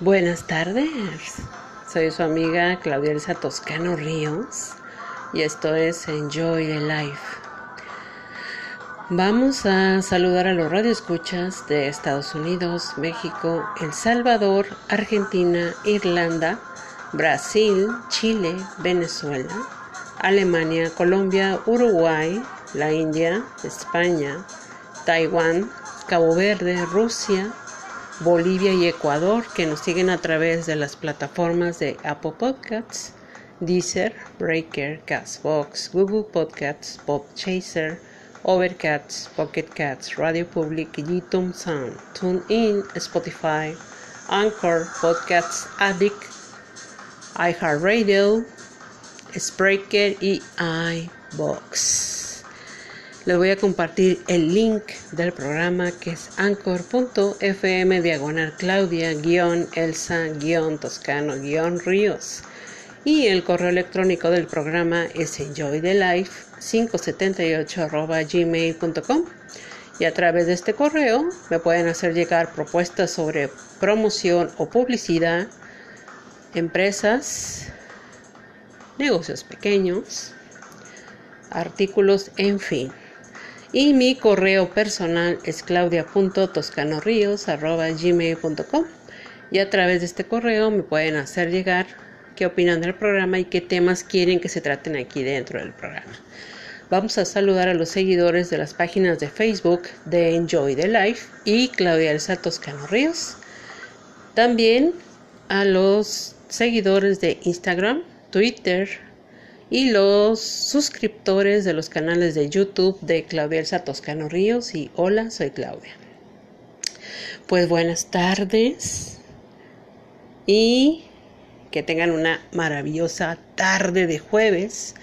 Buenas tardes, soy su amiga Claudia Elsa Toscano Ríos y esto es Enjoy the Life. Vamos a saludar a los radioescuchas de Estados Unidos, México, El Salvador, Argentina, Irlanda, Brasil, Chile, Venezuela, Alemania, Colombia, Uruguay, la India, España, Taiwán, Cabo Verde, Rusia, Bolivia y Ecuador que nos siguen a través de las plataformas de Apple Podcasts, Deezer, Breaker, Castbox, Google Podcasts, Podchaser, Overcast, Pocket Cats, Radio Public, YouTube Sound, TuneIn, Spotify, Anchor, Podcasts Addict, iHeartRadio, Spreaker y iBox. Les voy a compartir el link del programa que es anchor.fm diagonal claudia guion elsa guion toscano guion ríos y el correo electrónico del programa es enjoythelife578 gmail.com y a través de este correo me pueden hacer llegar propuestas sobre promoción o publicidad, empresas, negocios pequeños, artículos, en fin. Y mi correo personal es claudia.toscanoríos.gmail.com y a través de este correo me pueden hacer llegar qué opinan del programa y qué temas quieren que se traten aquí dentro del programa. Vamos a saludar a los seguidores de las páginas de Facebook de Enjoy the Life y Claudia Elsa Toscano Ríos. También a los seguidores de Instagram, Twitter, y los suscriptores de los canales de YouTube de Claudia Elsa Toscano Ríos y Hola, soy Claudia. Pues buenas tardes y que tengan una maravillosa tarde de jueves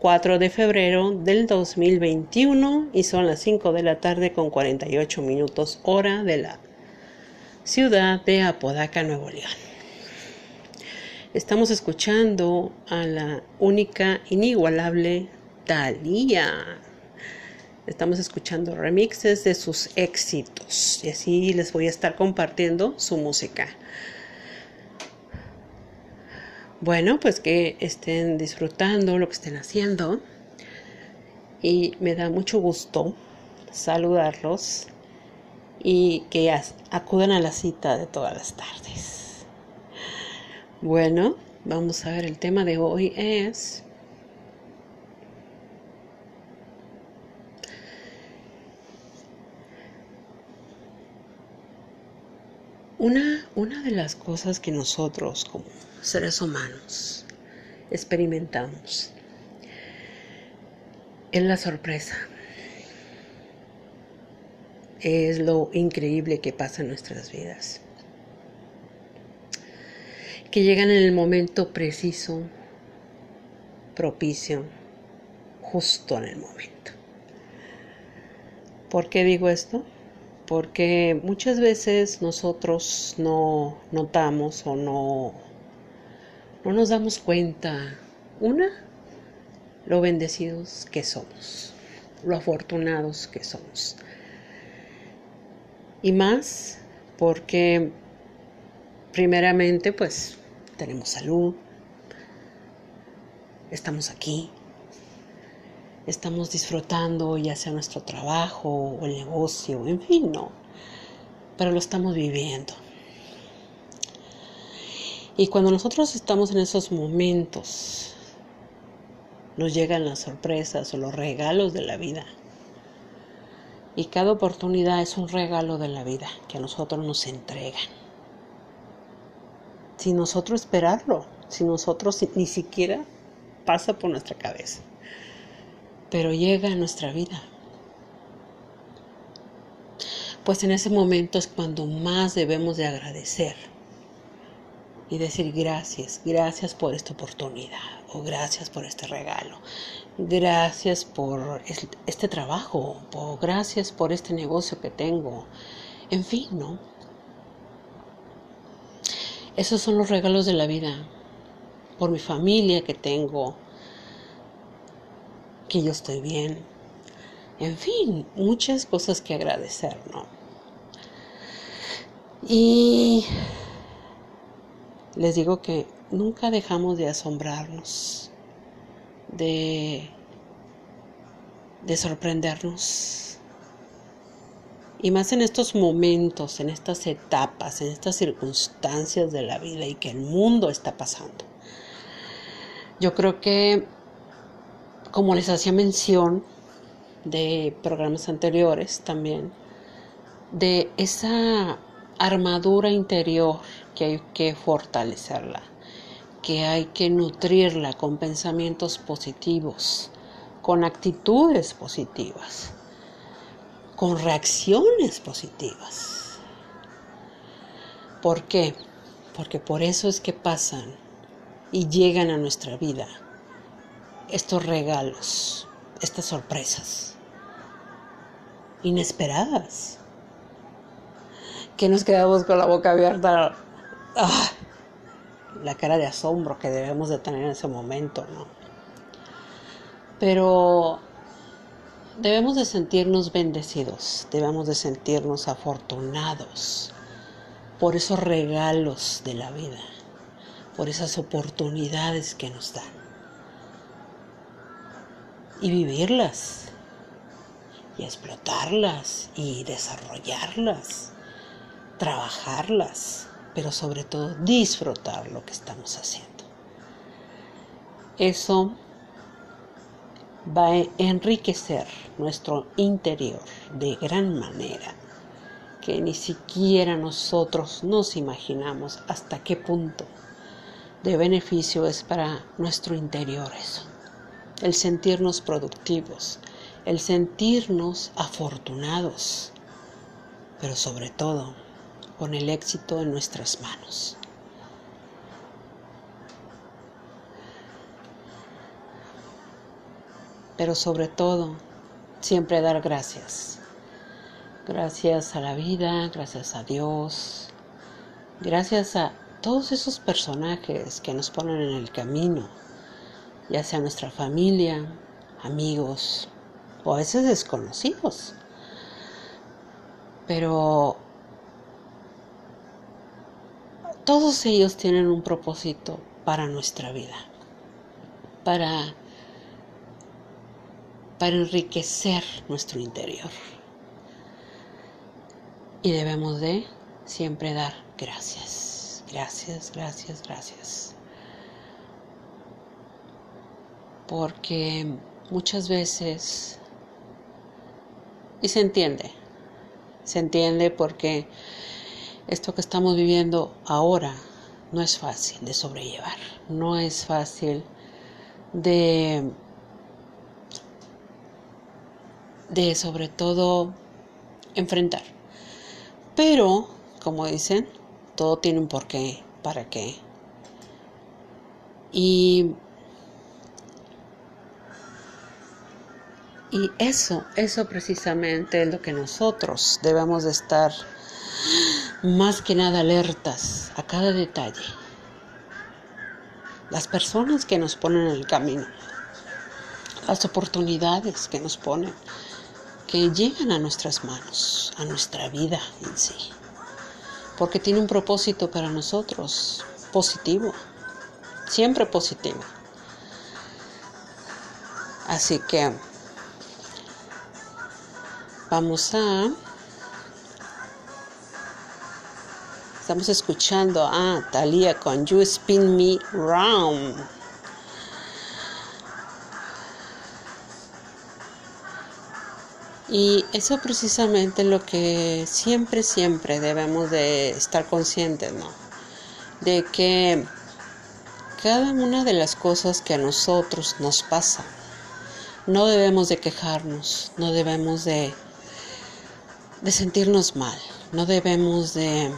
4 de febrero del 2021 y son las 5 de la tarde con 48 minutos hora de la ciudad de Apodaca, Nuevo León. Estamos escuchando a la única, inigualable Thalía. Estamos escuchando remixes de sus éxitos y así les voy a estar compartiendo su música. Bueno, pues que estén disfrutando lo que estén haciendo y me da mucho gusto saludarlos y que acudan a la cita de todas las tardes. Bueno, vamos a ver, el tema de hoy es... Una, una de las cosas que nosotros como seres humanos experimentamos es la sorpresa. Es lo increíble que pasa en nuestras vidas que llegan en el momento preciso, propicio, justo en el momento. ¿Por qué digo esto? Porque muchas veces nosotros no notamos o no, no nos damos cuenta, una, lo bendecidos que somos, lo afortunados que somos. Y más porque primeramente pues tenemos salud, estamos aquí, estamos disfrutando ya sea nuestro trabajo o el negocio, en fin, no, pero lo estamos viviendo. Y cuando nosotros estamos en esos momentos, nos llegan las sorpresas o los regalos de la vida. Y cada oportunidad es un regalo de la vida que a nosotros nos entregan sin nosotros esperarlo, sin nosotros ni siquiera pasa por nuestra cabeza, pero llega a nuestra vida. Pues en ese momento es cuando más debemos de agradecer y decir gracias, gracias por esta oportunidad o gracias por este regalo, gracias por este trabajo o gracias por este negocio que tengo, en fin, ¿no? Esos son los regalos de la vida. Por mi familia que tengo, que yo estoy bien. En fin, muchas cosas que agradecer, ¿no? Y les digo que nunca dejamos de asombrarnos, de, de sorprendernos. Y más en estos momentos, en estas etapas, en estas circunstancias de la vida y que el mundo está pasando. Yo creo que, como les hacía mención de programas anteriores también, de esa armadura interior que hay que fortalecerla, que hay que nutrirla con pensamientos positivos, con actitudes positivas, con reacciones positivas. ¿Por qué? Porque por eso es que pasan y llegan a nuestra vida estos regalos, estas sorpresas inesperadas que nos quedamos con la boca abierta, ah, la cara de asombro que debemos de tener en ese momento, ¿no? Pero debemos de sentirnos bendecidos, debemos de sentirnos afortunados por esos regalos de la vida, por esas oportunidades que nos dan y vivirlas y explotarlas y desarrollarlas trabajarlas, pero sobre todo disfrutar lo que estamos haciendo. Eso va a enriquecer nuestro interior de gran manera que ni siquiera nosotros nos imaginamos hasta qué punto de beneficio es para nuestro interior eso. El sentirnos productivos, el sentirnos afortunados, pero sobre todo con el éxito en nuestras manos. Pero sobre todo, siempre dar gracias. Gracias a la vida, gracias a Dios, gracias a todos esos personajes que nos ponen en el camino, ya sea nuestra familia, amigos o a veces desconocidos. Pero todos ellos tienen un propósito para nuestra vida, para, para enriquecer nuestro interior. Y debemos de siempre dar gracias, gracias, gracias, gracias. Porque muchas veces, y se entiende, se entiende porque esto que estamos viviendo ahora no es fácil de sobrellevar, no es fácil de, de sobre todo enfrentar. Pero, como dicen, todo tiene un porqué, para qué. Y, y eso, eso precisamente es lo que nosotros debemos de estar más que nada alertas a cada detalle. Las personas que nos ponen en el camino, las oportunidades que nos ponen, que llegan a nuestras manos, a nuestra vida en sí, porque tiene un propósito para nosotros positivo, siempre positivo. Así que vamos a Estamos escuchando a Thalia con You Spin Me Round. Y eso precisamente es lo que siempre, siempre debemos de estar conscientes, ¿no? De que cada una de las cosas que a nosotros nos pasa, no debemos de quejarnos, no debemos de, de sentirnos mal, no debemos de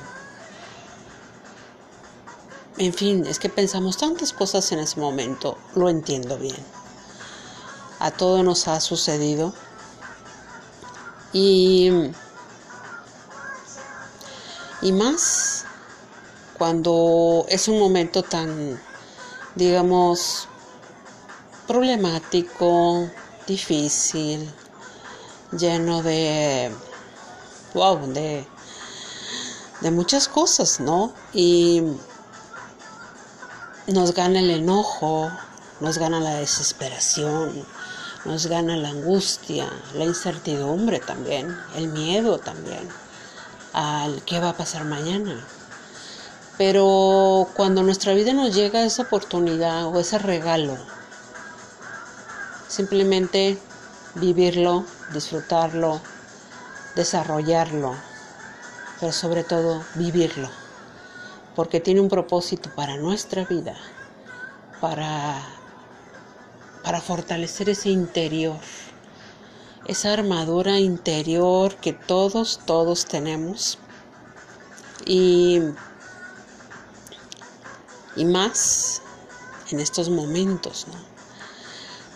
en fin, es que pensamos tantas cosas en ese momento, lo entiendo bien. A todo nos ha sucedido. Y, y más cuando es un momento tan, digamos, problemático, difícil, lleno de, wow, de, de muchas cosas, ¿no? Y nos gana el enojo, nos gana la desesperación, nos gana la angustia, la incertidumbre también, el miedo también al qué va a pasar mañana. Pero cuando nuestra vida nos llega esa oportunidad o ese regalo, simplemente vivirlo, disfrutarlo, desarrollarlo, pero sobre todo vivirlo, porque tiene un propósito para nuestra vida, para, para fortalecer ese interior, esa armadura interior que todos, todos tenemos. Y, y más en estos momentos, ¿no?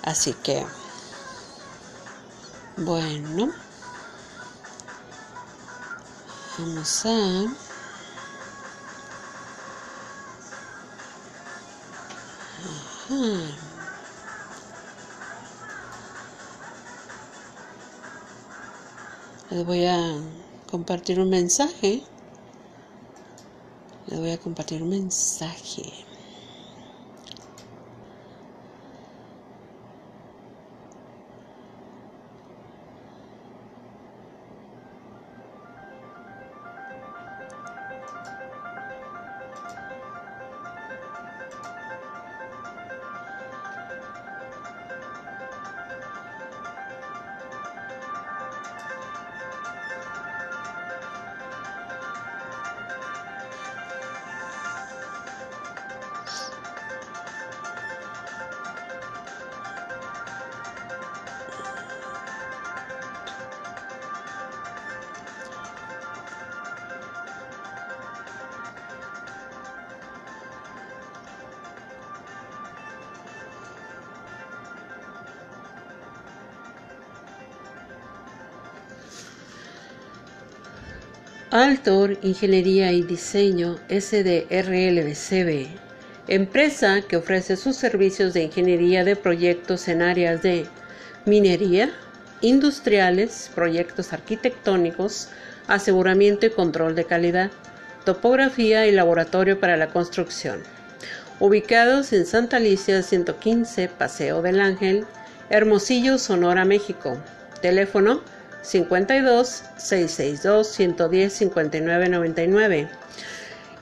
Así que, bueno. Vamos a... Les voy a compartir un mensaje. Les voy a compartir un mensaje. Ingeniería y Diseño SDRLBCB, empresa que ofrece sus servicios de ingeniería de proyectos en áreas de minería, industriales, proyectos arquitectónicos, aseguramiento y control de calidad, topografía y laboratorio para la construcción. Ubicados en Santa Alicia 115, Paseo del Ángel, Hermosillo, Sonora, México. Teléfono 52 662 110 59 99.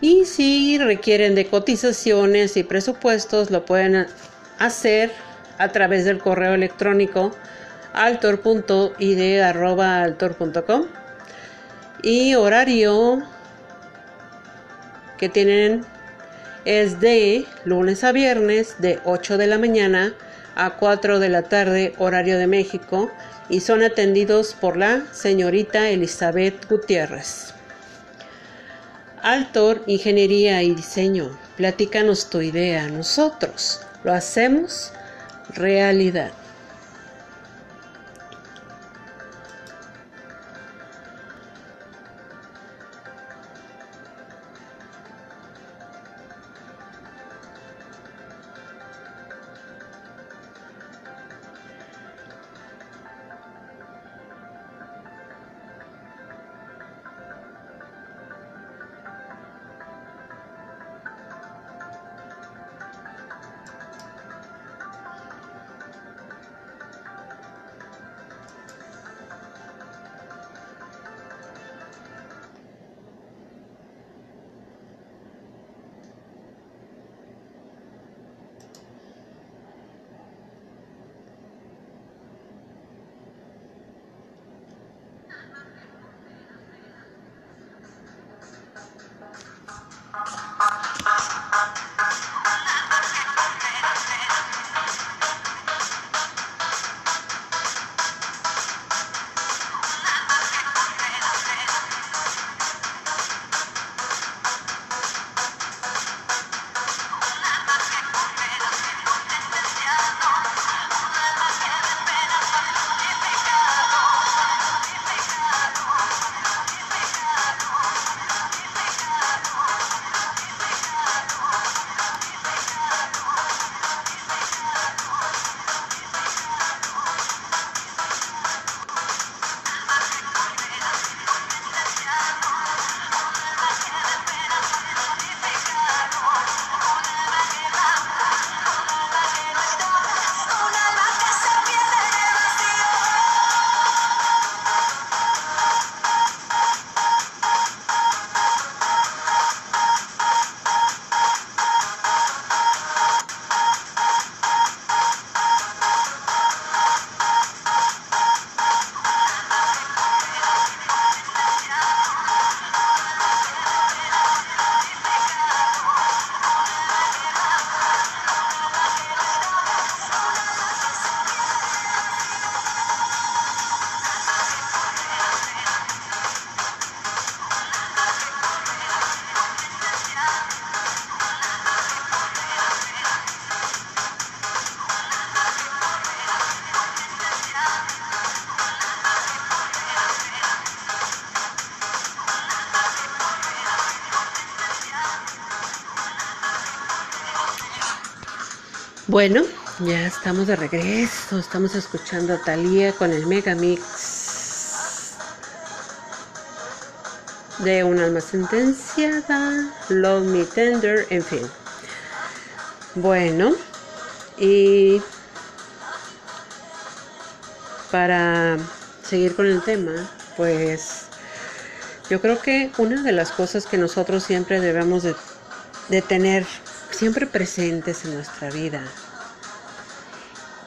Y si requieren de cotizaciones y presupuestos, lo pueden hacer a través del correo electrónico altor.id.altor.com y horario que tienen es de lunes a viernes de 8 de la mañana a 4 de la tarde horario de México y son atendidos por la señorita Elizabeth Gutiérrez. Altor, Ingeniería y Diseño, platícanos tu idea, nosotros lo hacemos realidad. Bueno, ya estamos de regreso. Estamos escuchando a Thalía con el Megamix de un alma sentenciada, Love Me Tender, en fin. Bueno, y para seguir con el tema, pues yo creo que una de las cosas que nosotros siempre debemos de, de tener siempre presentes en nuestra vida.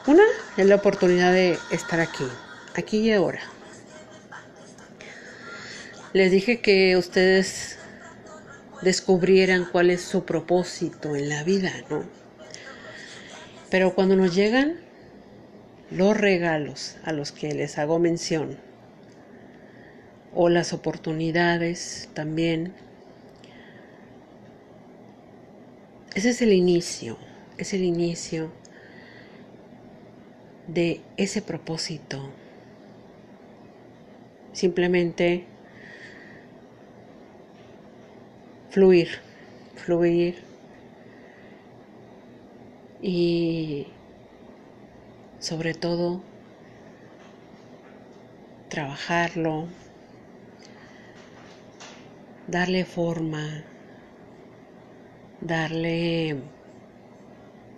Una es la oportunidad de estar aquí, aquí y ahora. Les dije que ustedes descubrieran cuál es su propósito en la vida, ¿no? Pero cuando nos llegan los regalos a los que les hago mención, o las oportunidades también, Ese es el inicio, es el inicio de ese propósito. Simplemente fluir, fluir y sobre todo trabajarlo, darle forma, darle,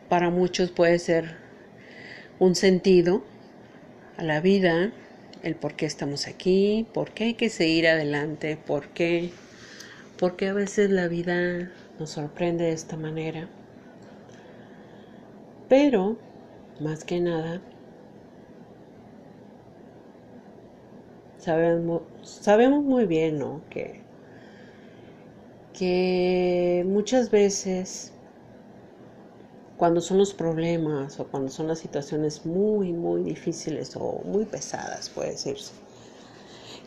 para muchos puede ser un sentido a la vida, el por qué estamos aquí, por qué hay que seguir adelante, por qué, porque a veces la vida nos sorprende de esta manera. Pero, más que nada, sabemos, sabemos muy bien ¿no? que que muchas veces cuando son los problemas o cuando son las situaciones muy, muy difíciles o muy pesadas, puede decirse,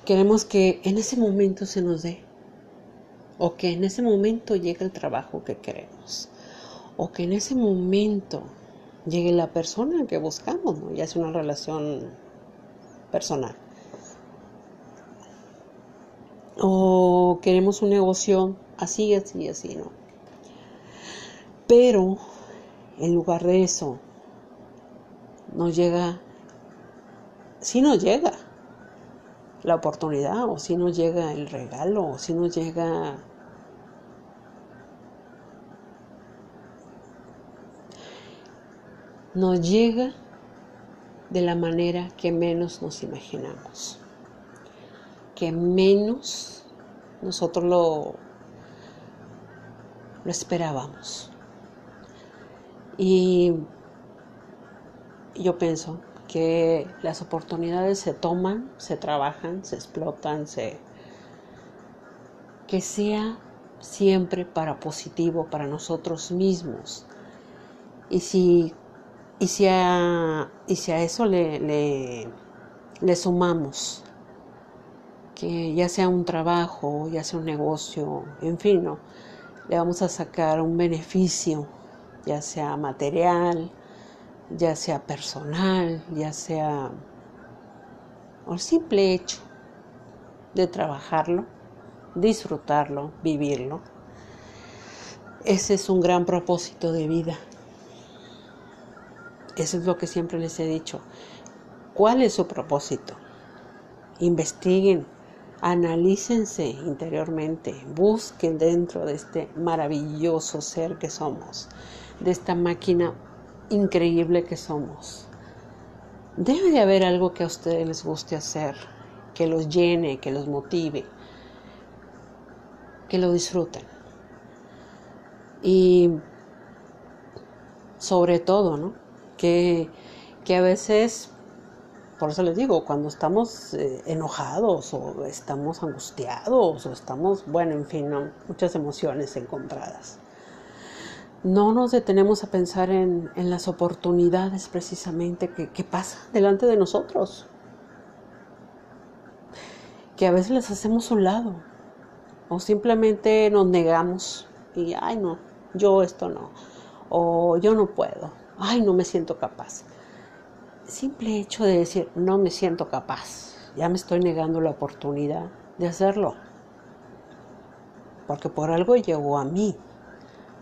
queremos que en ese momento se nos dé o que en ese momento llegue el trabajo que queremos o que en ese momento llegue la persona que buscamos, ya es una relación personal. O queremos un negocio así, así, así, ¿no? Pero en lugar de eso, nos llega, si nos llega la oportunidad, o si nos llega el regalo, o si nos llega nos llega de la manera que menos nos imaginamos, que menos nosotros lo lo esperábamos. Y yo pienso que las oportunidades se toman, se trabajan, se explotan, se que sea siempre para positivo para nosotros mismos. Y si, y si, a, y si a eso le, le, le sumamos que ya sea un trabajo, ya sea un negocio, en fin, ¿no? le vamos a sacar un beneficio, ya sea material, ya sea personal, ya sea el simple hecho de trabajarlo, disfrutarlo, vivirlo. Ese es un gran propósito de vida. Eso es lo que siempre les he dicho. ¿Cuál es su propósito? Investiguen, analícense interiormente, busquen dentro de este maravilloso ser que somos, de esta máquina increíble que somos. Debe de haber algo que a ustedes les guste hacer, que los llene, que los motive, que lo disfruten. Y sobre todo, ¿no? Que, que a veces por eso les digo, cuando estamos eh, enojados o estamos angustiados o estamos, bueno, en fin, muchas emociones encontradas. No nos detenemos a pensar en, las oportunidades precisamente que, que pasan delante de nosotros. Que a veces les hacemos un lado o simplemente nos negamos y, ay, no, yo esto no, o yo no puedo, ay, no me siento capaz simple hecho de decir, no me siento capaz, ya me estoy negando la oportunidad de hacerlo. Porque por algo llegó a mí,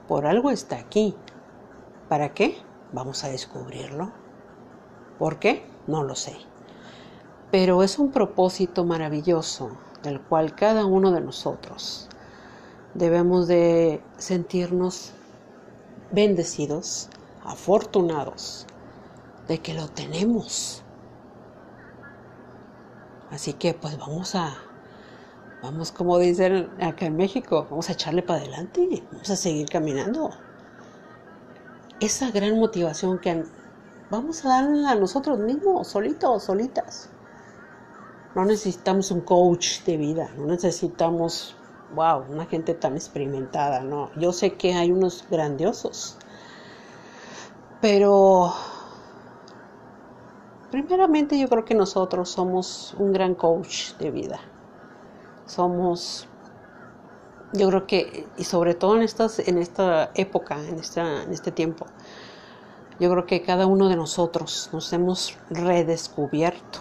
por algo está aquí. ¿Para qué? Vamos a descubrirlo. ¿Por qué? No lo sé. Pero es un propósito maravilloso del cual cada uno de nosotros debemos de sentirnos bendecidos, afortunados de que lo tenemos. Así que pues vamos a, vamos como dicen acá en México, vamos a echarle para adelante, vamos a seguir caminando. Esa gran motivación que vamos a darle a nosotros mismos, solitos, solitas. No necesitamos un coach de vida, no necesitamos, wow, una gente tan experimentada, no. Yo sé que hay unos grandiosos, pero primeramente yo creo que nosotros somos un gran coach de vida. Somos, yo creo que, y sobre todo en, estas, en esta época, en, esta, en este tiempo, yo creo que cada uno de nosotros nos hemos redescubierto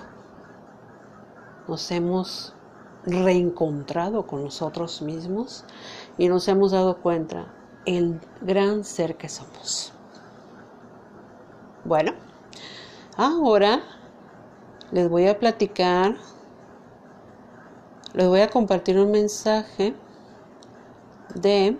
nos hemos reencontrado con nosotros mismos y nos hemos dado cuenta el gran ser que somos. Bueno, ahora les voy a platicar, les voy a compartir un mensaje de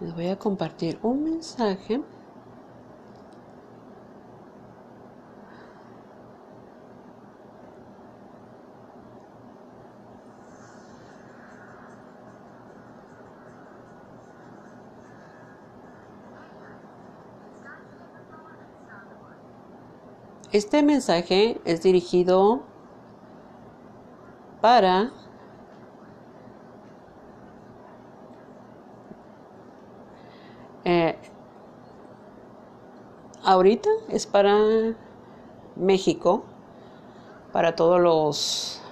les a compartir un mensaje. Este mensaje es dirigido para ahorita es para México, para todos los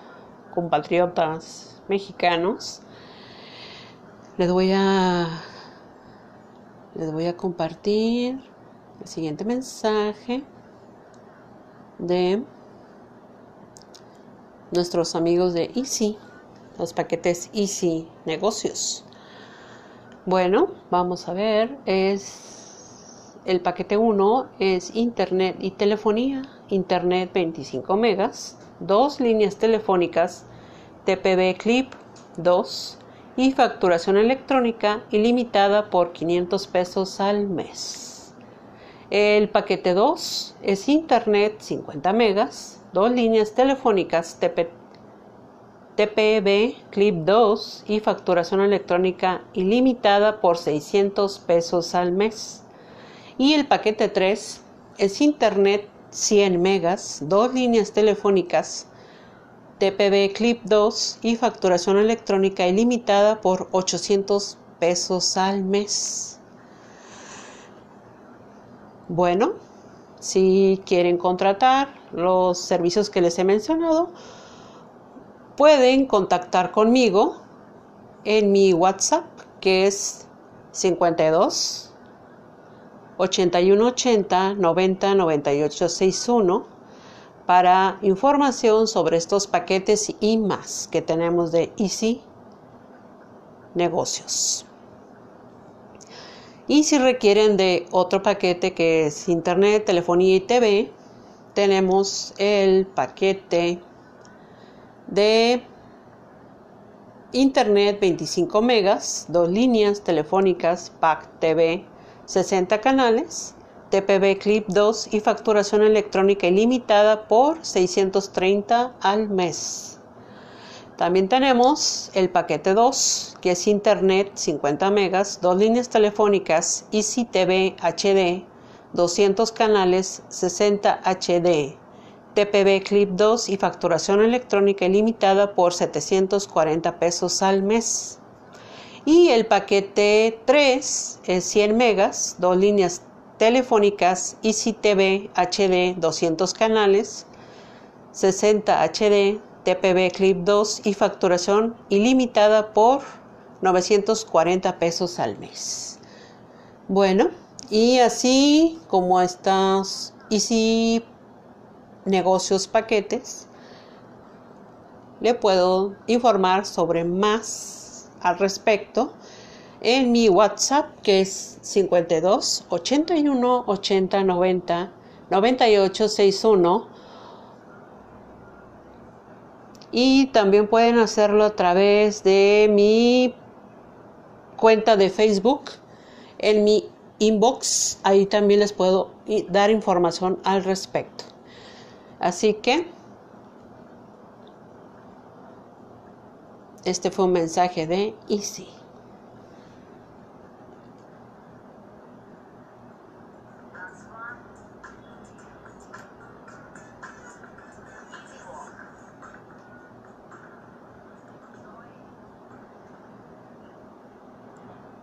compatriotas mexicanos. Les voy a les voy a compartir el siguiente mensaje de nuestros amigos de Easy, los paquetes Easy Negocios. Bueno, vamos a ver, es el paquete 1 es Internet y telefonía, Internet 25 megas, dos líneas telefónicas, TPB Clip 2 y facturación electrónica ilimitada por 500 pesos al mes. El paquete 2 es Internet 50 megas, dos líneas telefónicas TPB Clip 2 y facturación electrónica ilimitada por 600 pesos al mes. Y el paquete 3 es Internet 100 megas, dos líneas telefónicas, TPB Clip 2 y facturación electrónica ilimitada por 800 pesos al mes. Bueno, si quieren contratar los servicios que les he mencionado, pueden contactar conmigo en mi WhatsApp que es 52 8180 90 98 61 para información sobre estos paquetes y más que tenemos de Easy Negocios. Y si requieren de otro paquete que es Internet, Telefonía y TV, tenemos el paquete de Internet 25 megas, dos líneas telefónicas, PAC TV 60 canales, TPB Clip 2 y facturación electrónica ilimitada por 630 al mes. También tenemos el paquete 2, que es Internet 50 megas, dos líneas telefónicas, Easy TV HD, 200 canales, 60 HD, TPB Clip 2 y facturación electrónica ilimitada por 740 pesos al mes. Y el paquete 3 es 100 megas, dos líneas telefónicas, Easy TV HD 200 canales, 60 HD, TPB Clip 2 y facturación ilimitada por 940 pesos al mes. Bueno, y así como estas Easy Negocios Paquetes, le puedo informar sobre más al respecto en mi WhatsApp que es 52 81 80 90 98 61 y también pueden hacerlo a través de mi cuenta de Facebook. En mi inbox ahí también les puedo dar información al respecto. Así que este fue un mensaje de Easy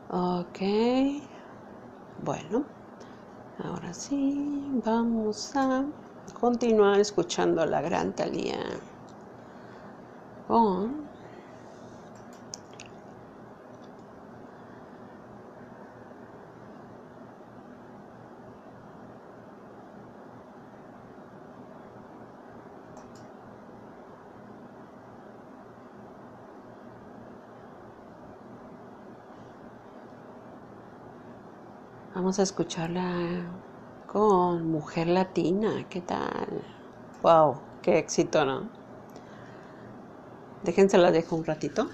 Ok. Bueno, ahora sí, vamos a continuar escuchando a la gran Talía Vamos a escucharla con Mujer Latina. ¿Qué tal? ¡Wow! ¡Qué éxito, ¿no? Déjense la dejo un ratito.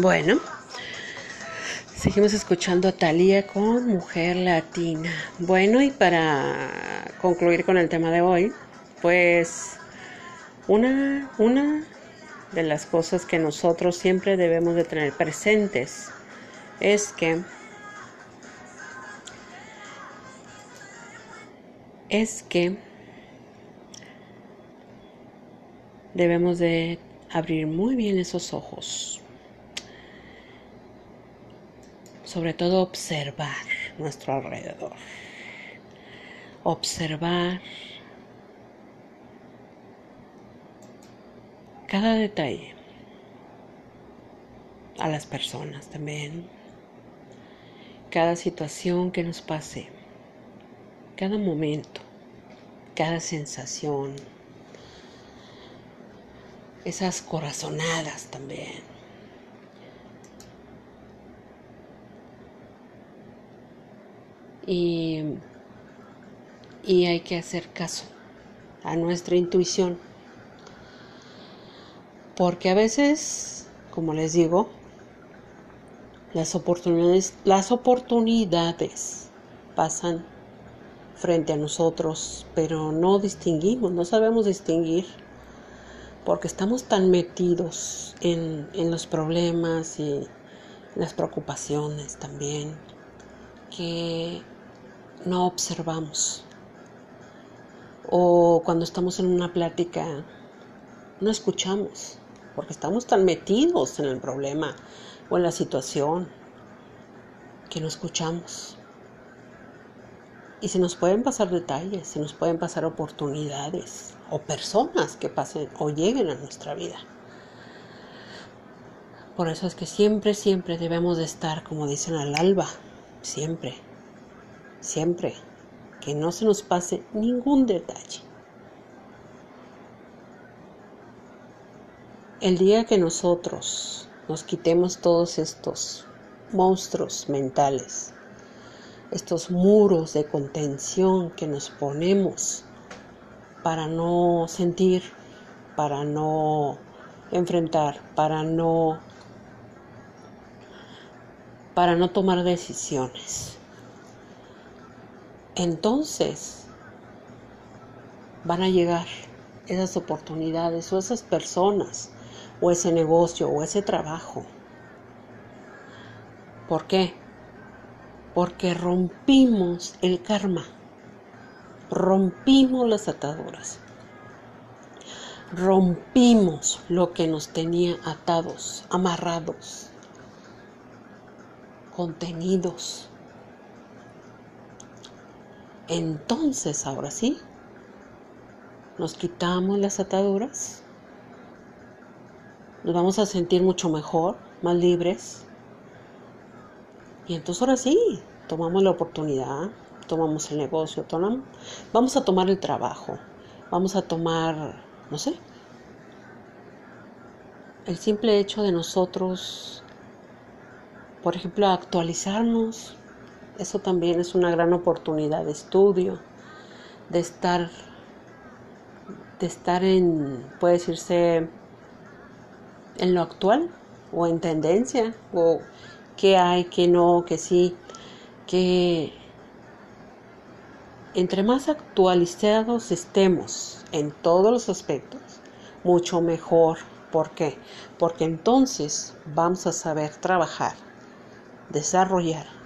Bueno, seguimos escuchando a Talía con Mujer Latina. Bueno, y para concluir con el tema de hoy, pues una, una de las cosas que nosotros siempre debemos de tener presentes es que es que debemos de abrir muy bien esos ojos sobre todo observar nuestro alrededor, observar cada detalle, a las personas también, cada situación que nos pase, cada momento, cada sensación, esas corazonadas también. Y, y hay que hacer caso a nuestra intuición. Porque a veces, como les digo, las oportunidades, las oportunidades pasan frente a nosotros, pero no distinguimos, no sabemos distinguir, porque estamos tan metidos en, en los problemas y las preocupaciones también, que no observamos. O cuando estamos en una plática no escuchamos, porque estamos tan metidos en el problema o en la situación que no escuchamos. Y se nos pueden pasar detalles, se nos pueden pasar oportunidades o personas que pasen o lleguen a nuestra vida. Por eso es que siempre, siempre debemos de estar, como dicen, al alba, siempre, siempre, que no se nos pase ningún detalle. El día que nosotros nos quitemos todos estos monstruos mentales, estos muros de contención que nos ponemos para no sentir, para no enfrentar, para no para no tomar decisiones. Entonces van a llegar esas oportunidades o esas personas o ese negocio o ese trabajo. ¿Por qué? Porque rompimos el karma, rompimos las ataduras, rompimos lo que nos tenía atados, amarrados, contenidos. Entonces, ahora sí, nos quitamos las ataduras, nos vamos a sentir mucho mejor, más libres. Y entonces ahora sí, tomamos la oportunidad, tomamos el negocio, tomamos, vamos a tomar el trabajo, vamos a tomar, no sé, el simple hecho de nosotros por ejemplo, actualizarnos. Eso también es una gran oportunidad de estudio, de estar, de estar en, puede decirse, en lo actual o en tendencia, o qué hay, qué no, qué sí, que entre más actualizados estemos en todos los aspectos, mucho mejor. ¿Por qué? Porque entonces vamos a saber trabajar desarrollar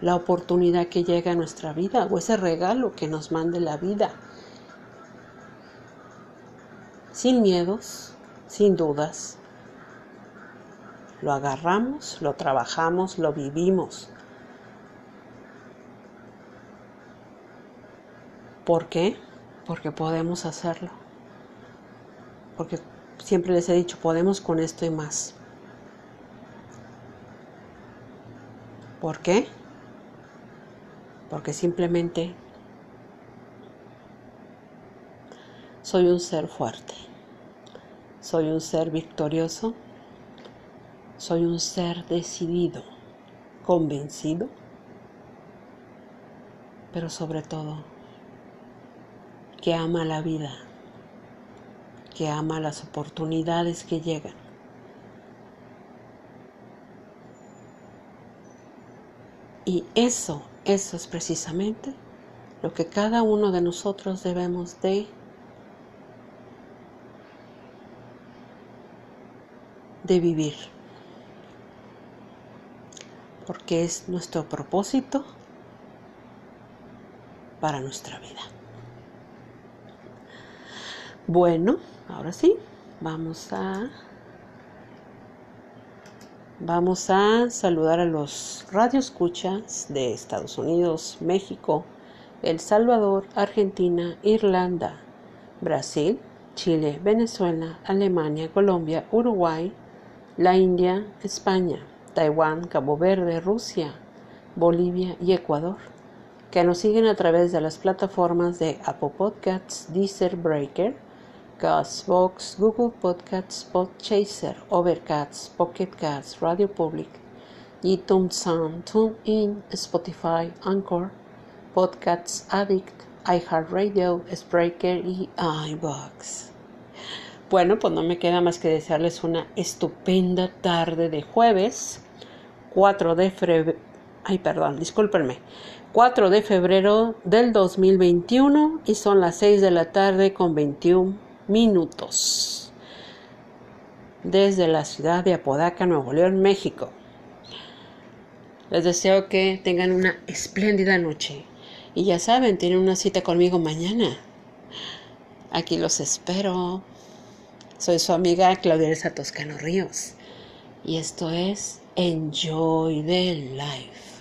la oportunidad que llega a nuestra vida o ese regalo que nos mande la vida. Sin miedos, sin dudas. Lo agarramos, lo trabajamos, lo vivimos. ¿Por qué? Porque podemos hacerlo. Porque siempre les he dicho, podemos con esto y más. ¿Por qué? Porque simplemente soy un ser fuerte, soy un ser victorioso, soy un ser decidido, convencido, pero sobre todo que ama la vida, que ama las oportunidades que llegan. Y eso, eso es precisamente lo que cada uno de nosotros debemos de de vivir. Porque es nuestro propósito para nuestra vida. Bueno, ahora sí, vamos a Vamos a saludar a los radioescuchas de Estados Unidos, México, El Salvador, Argentina, Irlanda, Brasil, Chile, Venezuela, Alemania, Colombia, Uruguay, la India, España, Taiwán, Cabo Verde, Rusia, Bolivia y Ecuador, que nos siguen a través de las plataformas de Apple Podcasts, Deezer Breaker, Castbox, Google Podcasts, Podchaser, Overcast, Pocket Cats, Radio Public, iTunes Sound, TuneIn, Spotify, Anchor, Podcasts Addict, iHeartRadio, Spreaker y iBox. Bueno, pues no me queda más que desearles una estupenda tarde de jueves, 4 de febrero. Ay, perdón, discúlpenme. 4 de febrero del 2021 y son las 6 de la tarde con 21 minutos desde la ciudad de Apodaca, Nuevo León, México. Les deseo que tengan una espléndida noche. Y ya saben, tienen una cita conmigo mañana. Aquí los espero. Soy su amiga Claudia Elsa Toscano Ríos. Y esto es Enjoy the Life.